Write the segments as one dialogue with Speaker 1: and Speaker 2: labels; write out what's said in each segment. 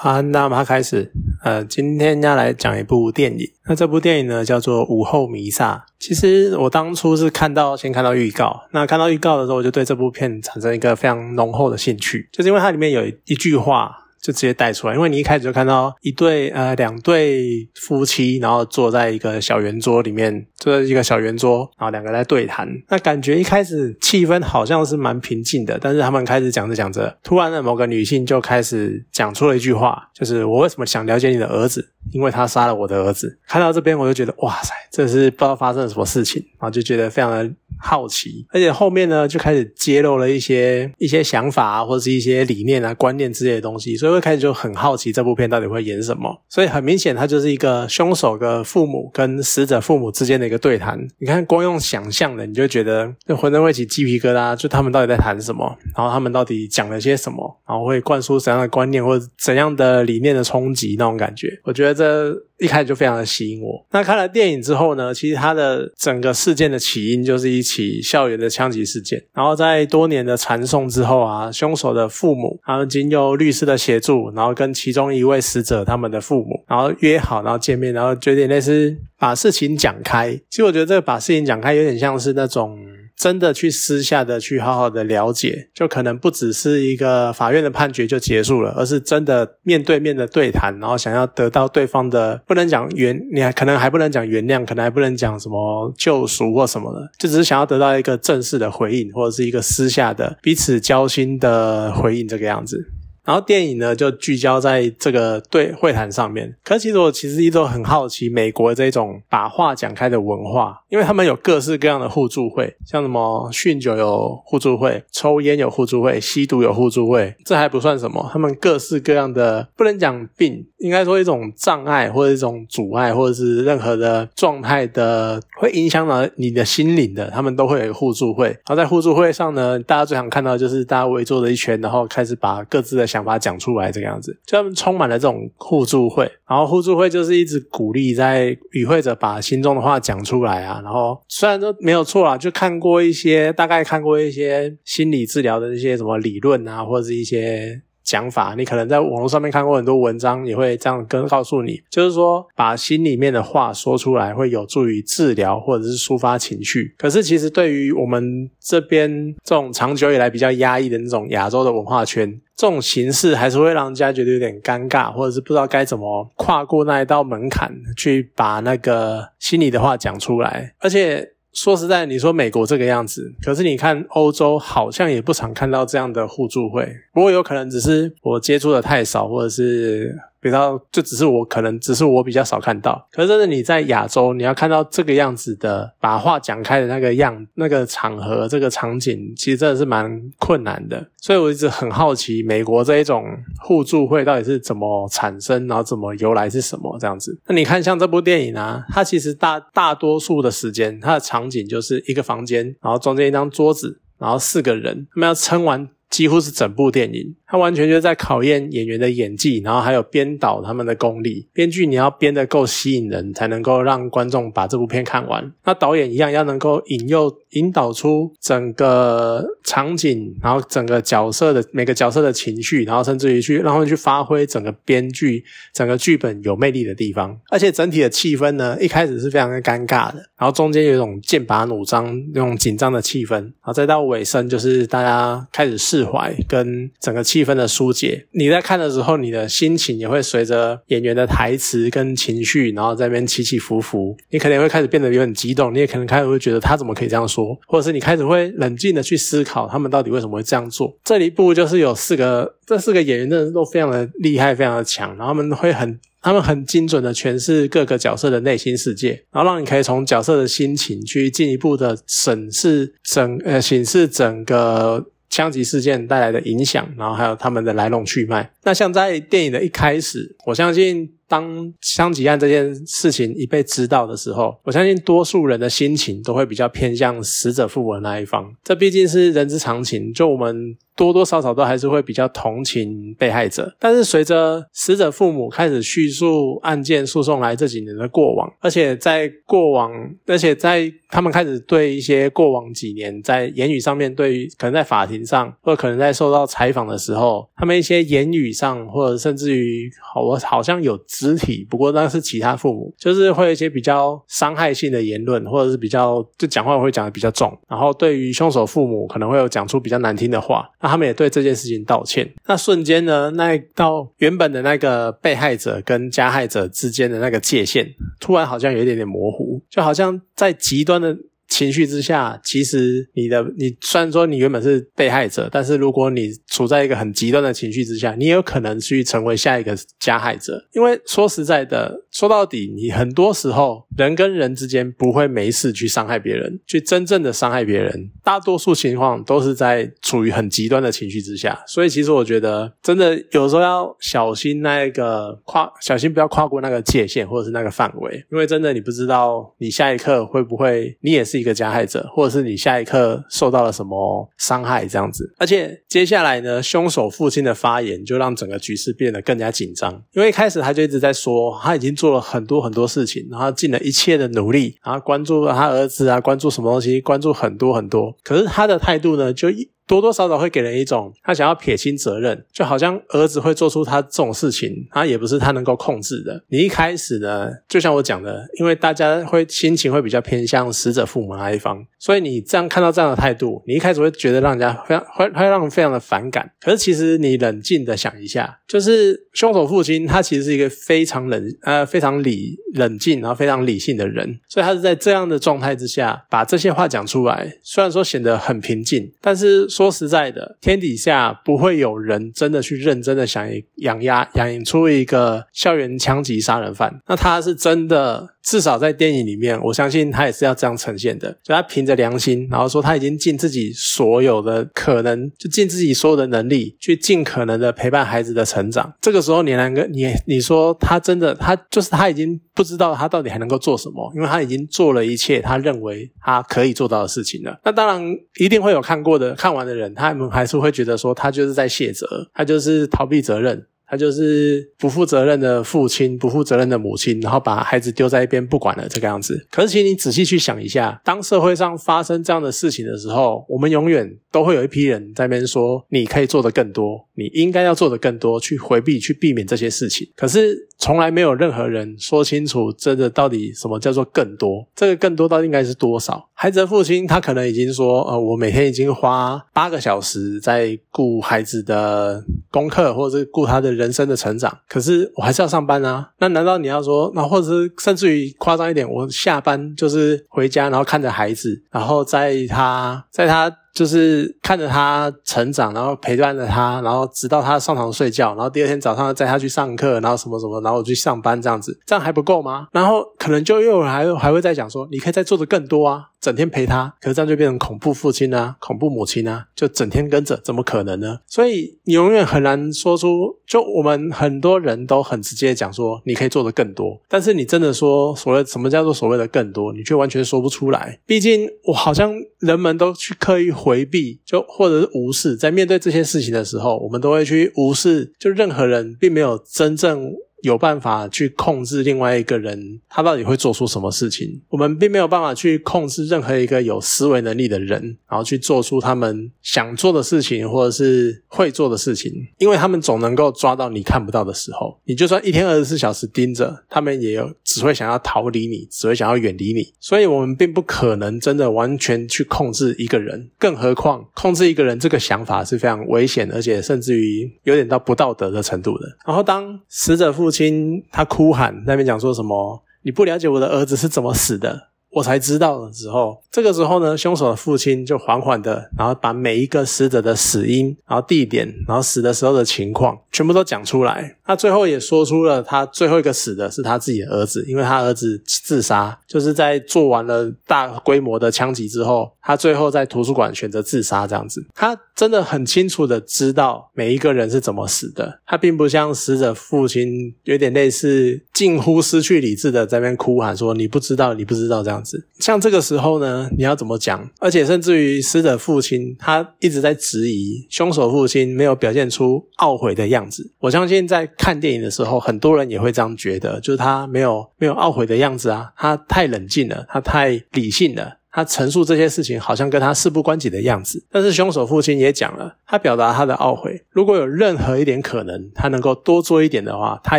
Speaker 1: 好，那我们开始。呃，今天要来讲一部电影。那这部电影呢，叫做《午后弥撒》。其实我当初是看到先看到预告，那看到预告的时候，我就对这部片产生一个非常浓厚的兴趣，就是因为它里面有一句话。就直接带出来，因为你一开始就看到一对呃两对夫妻，然后坐在一个小圆桌里面，坐在一个小圆桌，然后两个在对谈。那感觉一开始气氛好像是蛮平静的，但是他们开始讲着讲着，突然的某个女性就开始讲出了一句话，就是我为什么想了解你的儿子？因为他杀了我的儿子。看到这边我就觉得哇塞，这是不知道发生了什么事情，然后就觉得非常的。好奇，而且后面呢就开始揭露了一些一些想法啊，或者是一些理念啊、观念之类的东西，所以会开始就很好奇这部片到底会演什么。所以很明显，它就是一个凶手的父母跟死者父母之间的一个对谈。你看，光用想象的，你就觉得就浑身会起鸡皮疙瘩，就他们到底在谈什么，然后他们到底讲了些什么，然后会灌输怎样的观念或者怎样的理念的冲击那种感觉。我觉得这。一开始就非常的吸引我。那看了电影之后呢，其实它的整个事件的起因就是一起校园的枪击事件。然后在多年的传送之后啊，凶手的父母，他们经由律师的协助，然后跟其中一位死者他们的父母，然后约好，然后见面，然后决定类似把事情讲开。其实我觉得这个把事情讲开，有点像是那种。真的去私下的去好好的了解，就可能不只是一个法院的判决就结束了，而是真的面对面的对谈，然后想要得到对方的不能讲原，你还可能还不能讲原谅，可能还不能讲什么救赎或什么的，就只是想要得到一个正式的回应，或者是一个私下的彼此交心的回应这个样子。然后电影呢就聚焦在这个对会谈上面。可是其实我其实一直都很好奇美国这种把话讲开的文化，因为他们有各式各样的互助会，像什么酗酒有互助会，抽烟有互助会，吸毒有互助会，这还不算什么，他们各式各样的不能讲病，应该说一种障碍或者一种阻碍，或者是任何的状态的会影响到你的心灵的，他们都会有一个互助会。然后在互助会上呢，大家最常看到就是大家围坐了一圈，然后开始把各自的想。想法讲出来这个样子，就他们充满了这种互助会，然后互助会就是一直鼓励在与会者把心中的话讲出来啊。然后虽然说没有错啦，就看过一些，大概看过一些心理治疗的一些什么理论啊，或者是一些。讲法，你可能在网络上面看过很多文章，也会这样跟告诉你，就是说把心里面的话说出来，会有助于治疗或者是抒发情绪。可是其实对于我们这边这种长久以来比较压抑的那种亚洲的文化圈，这种形式还是会让人家觉得有点尴尬，或者是不知道该怎么跨过那一道门槛，去把那个心里的话讲出来，而且。说实在，你说美国这个样子，可是你看欧洲好像也不常看到这样的互助会。不过有可能只是我接触的太少，或者是。比较就只是我可能只是我比较少看到，可是真的你在亚洲，你要看到这个样子的把话讲开的那个样那个场合这个场景，其实真的是蛮困难的。所以我一直很好奇，美国这一种互助会到底是怎么产生，然后怎么由来是什么这样子。那你看像这部电影啊，它其实大大多数的时间，它的场景就是一个房间，然后中间一张桌子，然后四个人，他们要撑完。几乎是整部电影，它完全就是在考验演员的演技，然后还有编导他们的功力。编剧你要编得够吸引人，才能够让观众把这部片看完。那导演一样要能够引诱、引导出整个场景，然后整个角色的每个角色的情绪，然后甚至于去让他们去发挥整个编剧、整个剧本有魅力的地方。而且整体的气氛呢，一开始是非常的尴尬的，然后中间有一种剑拔弩张、那种紧张的气氛，然后再到尾声就是大家开始。释怀跟整个气气氛的疏解，你在看的时候，你的心情也会随着演员的台词跟情绪，然后在那边起起伏伏。你可能会开始变得有点激动，你也可能开始会觉得他怎么可以这样说，或者是你开始会冷静的去思考他们到底为什么会这样做。这一部就是有四个，这四个演员真的都非常的厉害，非常的强，然后他们会很。他们很精准的诠释各个角色的内心世界，然后让你可以从角色的心情去进一步的审视整呃审视整个。枪击事件带来的影响，然后还有他们的来龙去脉。那像在电影的一开始，我相信当枪击案这件事情一被知道的时候，我相信多数人的心情都会比较偏向死者父母的那一方。这毕竟是人之常情，就我们。多多少少都还是会比较同情被害者，但是随着死者父母开始叙述案件诉讼来这几年的过往，而且在过往，而且在他们开始对一些过往几年在言语上面，对于可能在法庭上，或者可能在受到采访的时候，他们一些言语上，或者甚至于好我好像有肢体，不过那是其他父母，就是会有一些比较伤害性的言论，或者是比较就讲话会讲的比较重，然后对于凶手父母可能会有讲出比较难听的话。那他们也对这件事情道歉。那瞬间呢，那到原本的那个被害者跟加害者之间的那个界限，突然好像有一点点模糊，就好像在极端的。情绪之下，其实你的你虽然说你原本是被害者，但是如果你处在一个很极端的情绪之下，你也有可能去成为下一个加害者。因为说实在的，说到底，你很多时候人跟人之间不会没事去伤害别人，去真正的伤害别人，大多数情况都是在处于很极端的情绪之下。所以，其实我觉得真的有时候要小心那个跨，小心不要跨过那个界限或者是那个范围，因为真的你不知道你下一刻会不会你也是。一个加害者，或者是你下一刻受到了什么伤害，这样子。而且接下来呢，凶手父亲的发言就让整个局势变得更加紧张。因为一开始他就一直在说，他已经做了很多很多事情，然后尽了一切的努力，然后关注了他儿子啊，关注什么东西，关注很多很多。可是他的态度呢，就一。多多少少会给人一种他想要撇清责任，就好像儿子会做出他这种事情，他也不是他能够控制的。你一开始呢，就像我讲的，因为大家会心情会比较偏向死者父母那一方，所以你这样看到这样的态度，你一开始会觉得让人家非常会会让人非常的反感。可是其实你冷静的想一下，就是凶手父亲他其实是一个非常冷呃非常理冷静然后非常理性的人，所以他是在这样的状态之下把这些话讲出来，虽然说显得很平静，但是。说实在的，天底下不会有人真的去认真的想养鸭养出一个校园枪击杀人犯。那他是真的，至少在电影里面，我相信他也是要这样呈现的。就他凭着良心，然后说他已经尽自己所有的可能，就尽自己所有的能力，去尽可能的陪伴孩子的成长。这个时候，你两个，你你说他真的，他就是他已经不知道他到底还能够做什么，因为他已经做了一切他认为他可以做到的事情了。那当然，一定会有看过的，看完。的人，他们还是会觉得说，他就是在卸责，他就是逃避责任。他就是不负责任的父亲，不负责任的母亲，然后把孩子丢在一边不管了这个样子。可是，请你仔细去想一下，当社会上发生这样的事情的时候，我们永远都会有一批人在那边说：“你可以做的更多，你应该要做的更多，去回避、去避免这些事情。”可是，从来没有任何人说清楚，真的到底什么叫做更多？这个更多到底应该是多少？孩子的父亲他可能已经说：“呃，我每天已经花八个小时在顾孩子的功课，或者是顾他的。”人生的成长，可是我还是要上班啊。那难道你要说，那或者是甚至于夸张一点，我下班就是回家，然后看着孩子，然后在他在他。就是看着他成长，然后陪伴着他，然后直到他上床睡觉，然后第二天早上载他去上课，然后什么什么，然后我去上班这样子，这样还不够吗？然后可能就又还还会再讲说，你可以再做的更多啊，整天陪他，可是这样就变成恐怖父亲啊，恐怖母亲啊，就整天跟着，怎么可能呢？所以你永远很难说出，就我们很多人都很直接讲说，你可以做的更多，但是你真的说所谓什么叫做所谓的更多，你却完全说不出来。毕竟我好像人们都去刻意。回避就或者是无视，在面对这些事情的时候，我们都会去无视，就任何人并没有真正。有办法去控制另外一个人，他到底会做出什么事情？我们并没有办法去控制任何一个有思维能力的人，然后去做出他们想做的事情，或者是会做的事情，因为他们总能够抓到你看不到的时候。你就算一天二十四小时盯着，他们也有只会想要逃离你，只会想要远离你。所以，我们并不可能真的完全去控制一个人，更何况控制一个人这个想法是非常危险，而且甚至于有点到不道德的程度的。然后，当死者父。父亲他哭喊那边讲说什么？你不了解我的儿子是怎么死的？我才知道的时候，这个时候呢，凶手的父亲就缓缓的，然后把每一个死者的死因、然后地点、然后死的时候的情况，全部都讲出来。他最后也说出了他最后一个死的是他自己的儿子，因为他儿子自杀，就是在做完了大规模的枪击之后，他最后在图书馆选择自杀这样子。他真的很清楚的知道每一个人是怎么死的，他并不像死者父亲有点类似近乎失去理智的在那边哭喊说你不知道，你不知道这样子。像这个时候呢，你要怎么讲？而且甚至于死者父亲他一直在质疑凶手父亲没有表现出懊悔的样子。我相信在看电影的时候，很多人也会这样觉得，就是他没有没有懊悔的样子啊，他太冷静了，他太理性了。他陈述这些事情，好像跟他事不关己的样子。但是凶手父亲也讲了，他表达他的懊悔。如果有任何一点可能，他能够多做一点的话，他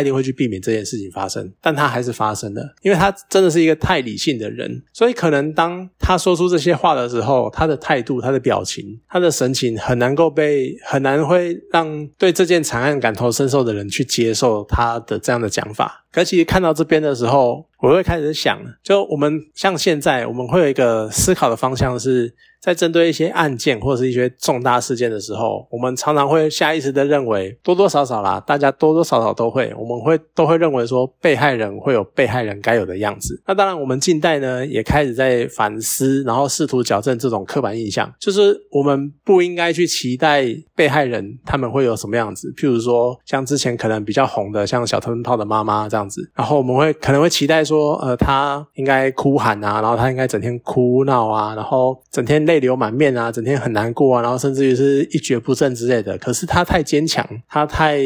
Speaker 1: 一定会去避免这件事情发生。但他还是发生了，因为他真的是一个太理性的人。所以可能当他说出这些话的时候，他的态度、他的表情、他的神情，很难够被很难会让对这件惨案感同身受的人去接受他的这样的讲法。可其实看到这边的时候，我会开始想，就我们像现在，我们会有一个思考的方向是。在针对一些案件或者是一些重大事件的时候，我们常常会下意识的认为，多多少少啦，大家多多少少都会，我们会都会认为说，被害人会有被害人该有的样子。那当然，我们近代呢也开始在反思，然后试图矫正这种刻板印象，就是我们不应该去期待被害人他们会有什么样子。譬如说，像之前可能比较红的，像小灯泡的妈妈这样子，然后我们会可能会期待说，呃，他应该哭喊啊，然后他应该整天哭闹啊，然后整天。泪流满面啊，整天很难过啊，然后甚至于是一蹶不振之类的。可是他太坚强，他太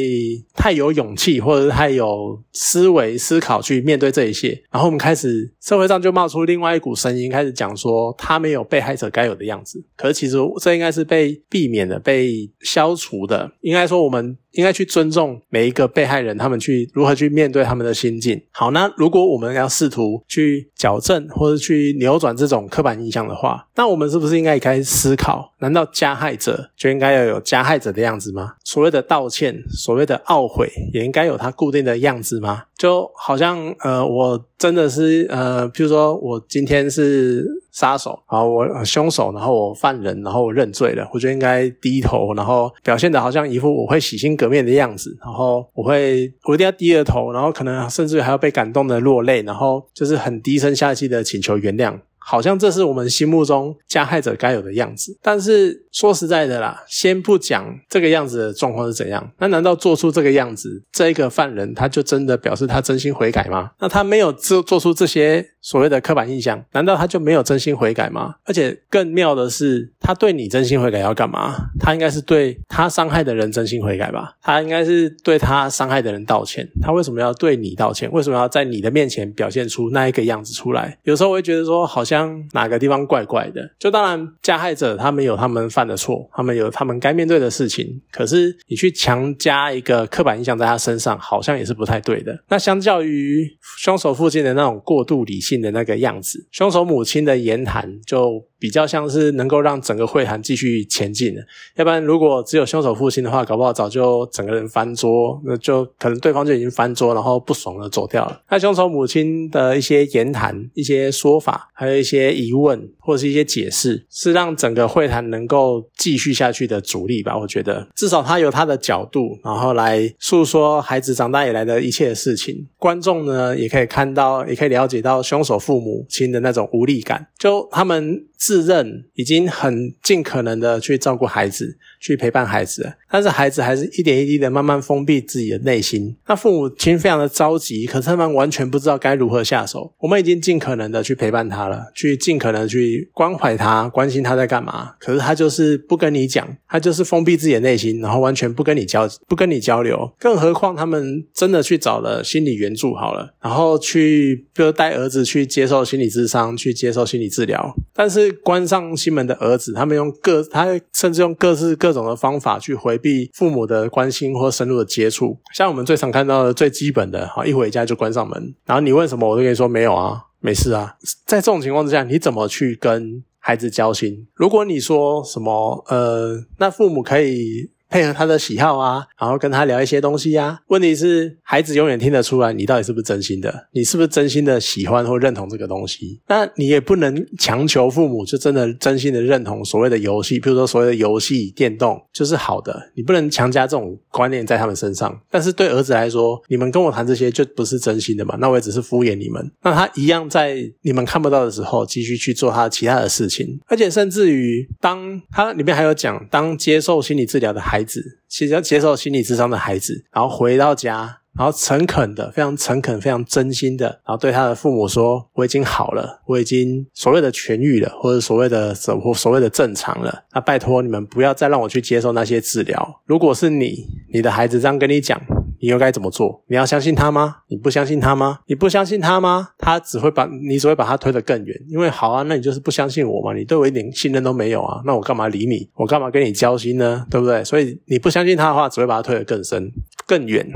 Speaker 1: 太有勇气，或者是太有思维思考去面对这一切。然后我们开始社会上就冒出另外一股声音，开始讲说他没有被害者该有的样子。可是其实这应该是被避免的、被消除的。应该说我们。应该去尊重每一个被害人，他们去如何去面对他们的心境。好，那如果我们要试图去矫正或者去扭转这种刻板印象的话，那我们是不是应该也开始思考？难道加害者就应该要有加害者的样子吗？所谓的道歉，所谓的懊悔，也应该有它固定的样子吗？就好像呃，我真的是呃，譬如说我今天是。杀手，好，我凶手，然后我犯人，然后我认罪了，我就应该低头，然后表现的好像一副我会洗心革面的样子，然后我会我一定要低着头，然后可能甚至还要被感动的落泪，然后就是很低声下气的请求原谅。好像这是我们心目中加害者该有的样子，但是说实在的啦，先不讲这个样子的状况是怎样，那难道做出这个样子，这一个犯人他就真的表示他真心悔改吗？那他没有做做出这些所谓的刻板印象，难道他就没有真心悔改吗？而且更妙的是，他对你真心悔改要干嘛？他应该是对他伤害的人真心悔改吧？他应该是对他伤害的人道歉。他为什么要对你道歉？为什么要在你的面前表现出那一个样子出来？有时候我会觉得说，好像。像哪个地方怪怪的？就当然，加害者他们有他们犯的错，他们有他们该面对的事情。可是你去强加一个刻板印象在他身上，好像也是不太对的。那相较于凶手父亲的那种过度理性的那个样子，凶手母亲的言谈就。比较像是能够让整个会谈继续前进的，要不然如果只有凶手父亲的话，搞不好早就整个人翻桌，那就可能对方就已经翻桌，然后不爽的走掉了。那凶手母亲的一些言谈、一些说法，还有一些疑问或者是一些解释，是让整个会谈能够继续下去的主力吧？我觉得至少他有他的角度，然后来诉说孩子长大以来的一切事情。观众呢也可以看到，也可以了解到凶手父母亲的那种无力感，就他们。自认已经很尽可能的去照顾孩子，去陪伴孩子，但是孩子还是一点一滴的慢慢封闭自己的内心。那父母亲非常的着急，可是他们完全不知道该如何下手。我们已经尽可能的去陪伴他了，去尽可能去关怀他，关心他在干嘛。可是他就是不跟你讲，他就是封闭自己的内心，然后完全不跟你交，不跟你交流。更何况他们真的去找了心理援助好了，然后去比如带儿子去接受心理智商，去接受心理治疗，但是。关上心门的儿子，他们用各他甚至用各式各种的方法去回避父母的关心或深入的接触。像我们最常看到的最基本的，哈一回家就关上门，然后你问什么，我都跟你说没有啊，没事啊。在这种情况之下，你怎么去跟孩子交心？如果你说什么呃，那父母可以。配合他的喜好啊，然后跟他聊一些东西呀。问题是，孩子永远听得出来你到底是不是真心的，你是不是真心的喜欢或认同这个东西。那你也不能强求父母就真的真心的认同所谓的游戏，比如说所谓的游戏电动就是好的，你不能强加这种观念在他们身上。但是对儿子来说，你们跟我谈这些就不是真心的嘛？那我也只是敷衍你们。那他一样在你们看不到的时候，继续去做他其他的事情，而且甚至于，当他里面还有讲，当接受心理治疗的孩子，其实要接受心理智商的孩子，然后回到家。然后诚恳的，非常诚恳、非常真心的，然后对他的父母说：“我已经好了，我已经所谓的痊愈了，或者所谓的所所谓的正常了。那拜托你们不要再让我去接受那些治疗。如果是你，你的孩子这样跟你讲，你又该怎么做？你要相信他吗？你不相信他吗？你不相信他吗？他只会把你只会把他推得更远。因为好啊，那你就是不相信我嘛？你对我一点信任都没有啊？那我干嘛理你？我干嘛跟你交心呢？对不对？所以你不相信他的话，只会把他推得更深、更远。”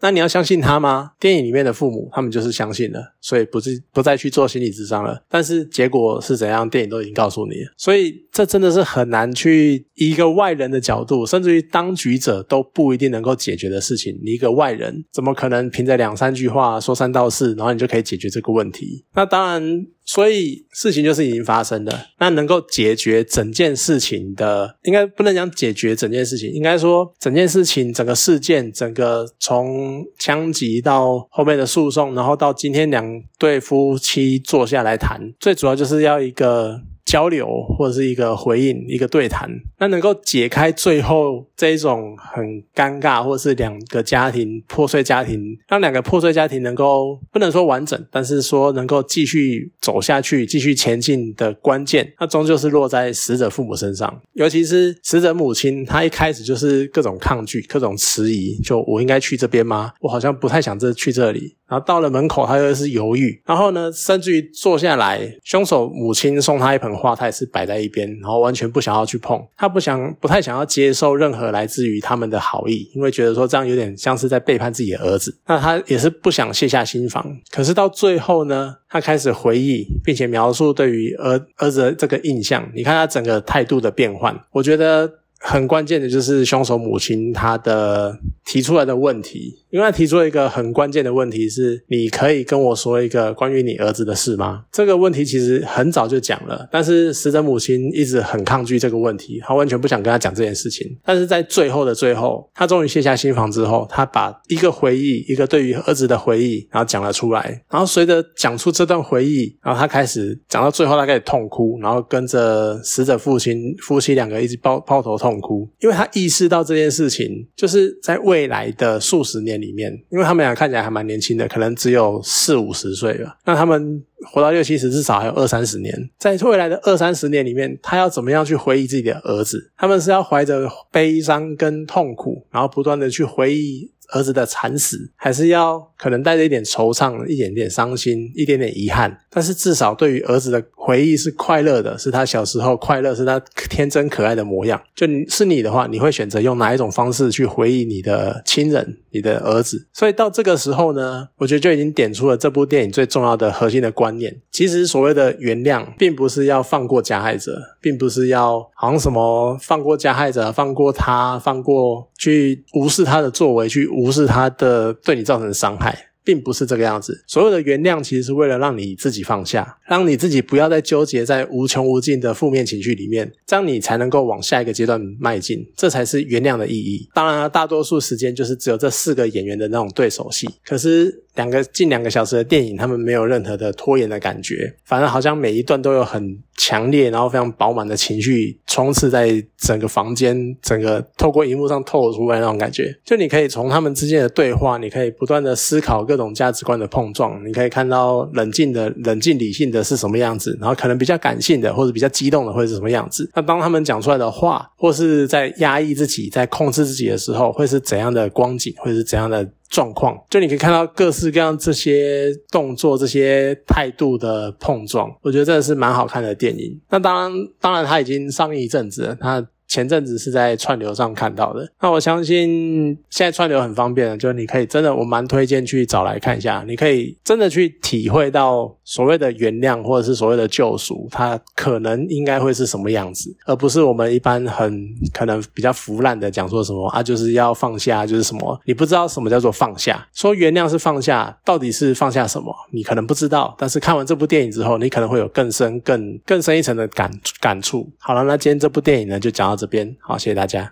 Speaker 1: 那你要相信他吗？电影里面的父母，他们就是相信了，所以不是不再去做心理智商了。但是结果是怎样，电影都已经告诉你了。所以这真的是很难去一个外人的角度，甚至于当局者都不一定能够解决的事情。你一个外人，怎么可能凭着两三句话说三道四，然后你就可以解决这个问题？那当然。所以事情就是已经发生了，那能够解决整件事情的，应该不能讲解决整件事情，应该说整件事情、整个事件、整个从枪击到后面的诉讼，然后到今天两对夫妻坐下来谈，最主要就是要一个。交流或者是一个回应，一个对谈，那能够解开最后这一种很尴尬，或者是两个家庭破碎家庭，让两个破碎家庭能够不能说完整，但是说能够继续走下去、继续前进的关键，那终究是落在死者父母身上，尤其是死者母亲，她一开始就是各种抗拒、各种迟疑，就我应该去这边吗？我好像不太想这去这里。然后到了门口，他又是犹豫。然后呢，甚至于坐下来，凶手母亲送他一盆花，他也是摆在一边，然后完全不想要去碰。他不想，不太想要接受任何来自于他们的好意，因为觉得说这样有点像是在背叛自己的儿子。那他也是不想卸下心防。可是到最后呢，他开始回忆，并且描述对于儿儿子的这个印象。你看他整个态度的变换，我觉得。很关键的就是凶手母亲她的提出来的问题，因为她提出了一个很关键的问题是：你可以跟我说一个关于你儿子的事吗？这个问题其实很早就讲了，但是死者母亲一直很抗拒这个问题，她完全不想跟他讲这件事情。但是在最后的最后，她终于卸下心防之后，她把一个回忆，一个对于儿子的回忆，然后讲了出来。然后随着讲出这段回忆，然后她开始讲到最后，她开始痛哭，然后跟着死者父亲夫妻两个一直抱抱头痛。痛哭，因为他意识到这件事情，就是在未来的数十年里面，因为他们俩看起来还蛮年轻的，可能只有四五十岁了。那他们活到六七十，至少还有二三十年。在未来的二三十年里面，他要怎么样去回忆自己的儿子？他们是要怀着悲伤跟痛苦，然后不断的去回忆。儿子的惨死，还是要可能带着一点惆怅、一点点伤心、一点点遗憾，但是至少对于儿子的回忆是快乐的，是他小时候快乐，是他天真可爱的模样。就是你的话，你会选择用哪一种方式去回忆你的亲人、你的儿子？所以到这个时候呢，我觉得就已经点出了这部电影最重要的核心的观念。其实所谓的原谅，并不是要放过加害者，并不是要好像什么放过加害者、放过他、放过去无视他的作为去。无视他的对你造成的伤害。并不是这个样子。所有的原谅，其实是为了让你自己放下，让你自己不要再纠结在无穷无尽的负面情绪里面，这样你才能够往下一个阶段迈进。这才是原谅的意义。当然了，大多数时间就是只有这四个演员的那种对手戏。可是两个近两个小时的电影，他们没有任何的拖延的感觉，反而好像每一段都有很强烈，然后非常饱满的情绪充斥在整个房间，整个透过荧幕上透出来那种感觉。就你可以从他们之间的对话，你可以不断的思考。各种价值观的碰撞，你可以看到冷静的、冷静理性的是什么样子，然后可能比较感性的或者比较激动的会是什么样子。那当他们讲出来的话，或是在压抑自己、在控制自己的时候，会是怎样的光景，会是怎样的状况？就你可以看到各式各样这些动作、这些态度的碰撞，我觉得真的是蛮好看的电影。那当然，当然他已经上映一阵子，了，他。前阵子是在串流上看到的。那我相信现在串流很方便的，就是你可以真的，我蛮推荐去找来看一下。你可以真的去体会到所谓的原谅或者是所谓的救赎，它可能应该会是什么样子，而不是我们一般很可能比较腐烂的讲说什么啊，就是要放下，就是什么你不知道什么叫做放下。说原谅是放下，到底是放下什么？你可能不知道，但是看完这部电影之后，你可能会有更深、更更深一层的感感触。好了，那今天这部电影呢，就讲到这边。好，谢谢大家。